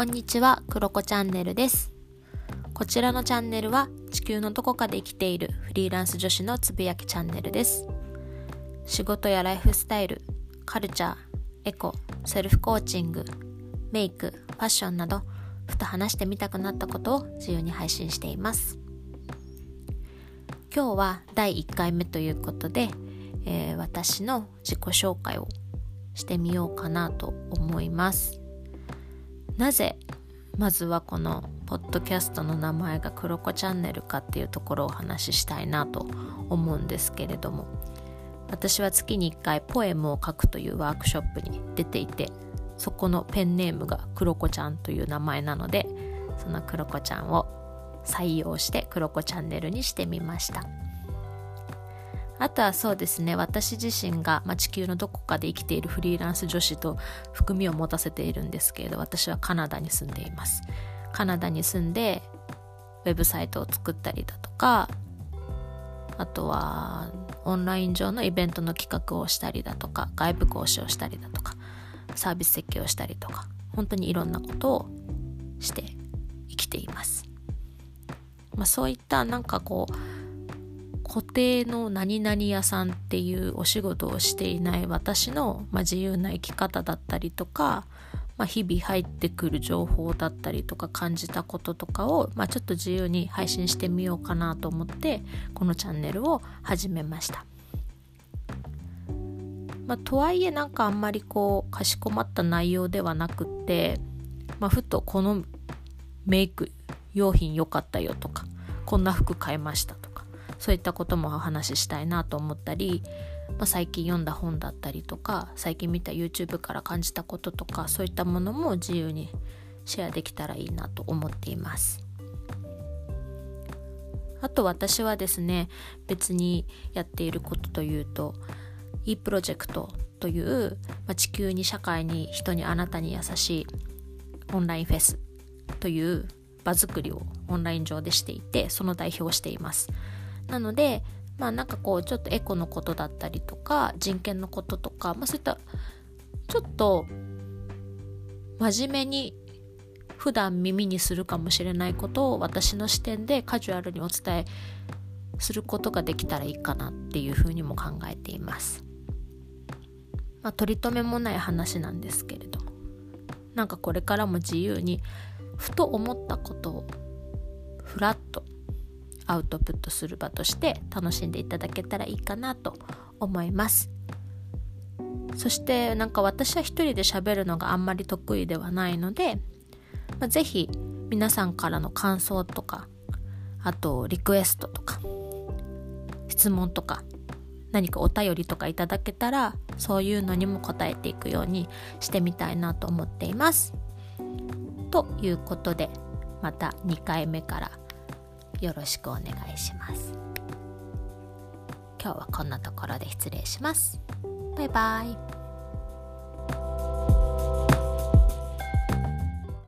こんにちは、クロコチャンネルです。こちらのチャンネルは地球のどこかで生きているフリーランス女子のつぶやきチャンネルです。仕事やライフスタイル、カルチャー、エコ、セルフコーチング、メイク、ファッションなど、ふと話してみたくなったことを自由に配信しています。今日は第1回目ということで、えー、私の自己紹介をしてみようかなと思います。なぜまずはこのポッドキャストの名前がクロコチャンネルかっていうところをお話ししたいなと思うんですけれども私は月に1回ポエムを書くというワークショップに出ていてそこのペンネームがクロコちゃんという名前なのでそのクロコちゃんを採用してクロコチャンネルにしてみました。あとはそうですね私自身が、まあ、地球のどこかで生きているフリーランス女子と含みを持たせているんですけれど私はカナダに住んでいます。カナダに住んでウェブサイトを作ったりだとかあとはオンライン上のイベントの企画をしたりだとか外部講師をしたりだとかサービス設計をしたりとか本当にいろんなことをして生きています、まあ、そういったなんかこう固定の何々屋さんっていうお仕事をしていない私の、まあ、自由な生き方だったりとか、まあ、日々入ってくる情報だったりとか感じたこととかを、まあ、ちょっと自由に配信してみようかなと思ってこのチャンネルを始めました。まあ、とはいえなんかあんまりこうかしこまった内容ではなくって、まあ、ふとこのメイク用品良かったよとかこんな服買いましたとかそういったこともお話ししたいなと思ったり、まあ、最近読んだ本だったりとか最近見た YouTube から感じたこととかそういったものも自由にシェアできたらいいなと思っています。あと私はですね別にやっていることというと e プロジェクトという、まあ、地球に社会に人にあなたに優しいオンラインフェスという場作りをオンライン上でしていてその代表をしています。なのでまあなんかこうちょっとエコのことだったりとか人権のこととか、まあ、そういったちょっと真面目に普段耳にするかもしれないことを私の視点でカジュアルにお伝えすることができたらいいかなっていうふうにも考えています。まあ、取り留めもない話なんですけれどもなんかこれからも自由にふと思ったことをふらっとアウトプットする場として楽しんでいただけたらいいかなと思いますそしてなんか私は一人で喋るのがあんまり得意ではないので、まあ、ぜひ皆さんからの感想とかあとリクエストとか質問とか何かお便りとかいただけたらそういうのにも答えていくようにしてみたいなと思っています。ということでまた2回目からよろしくお願いします。今日はこんなところで失礼します。バイバイ。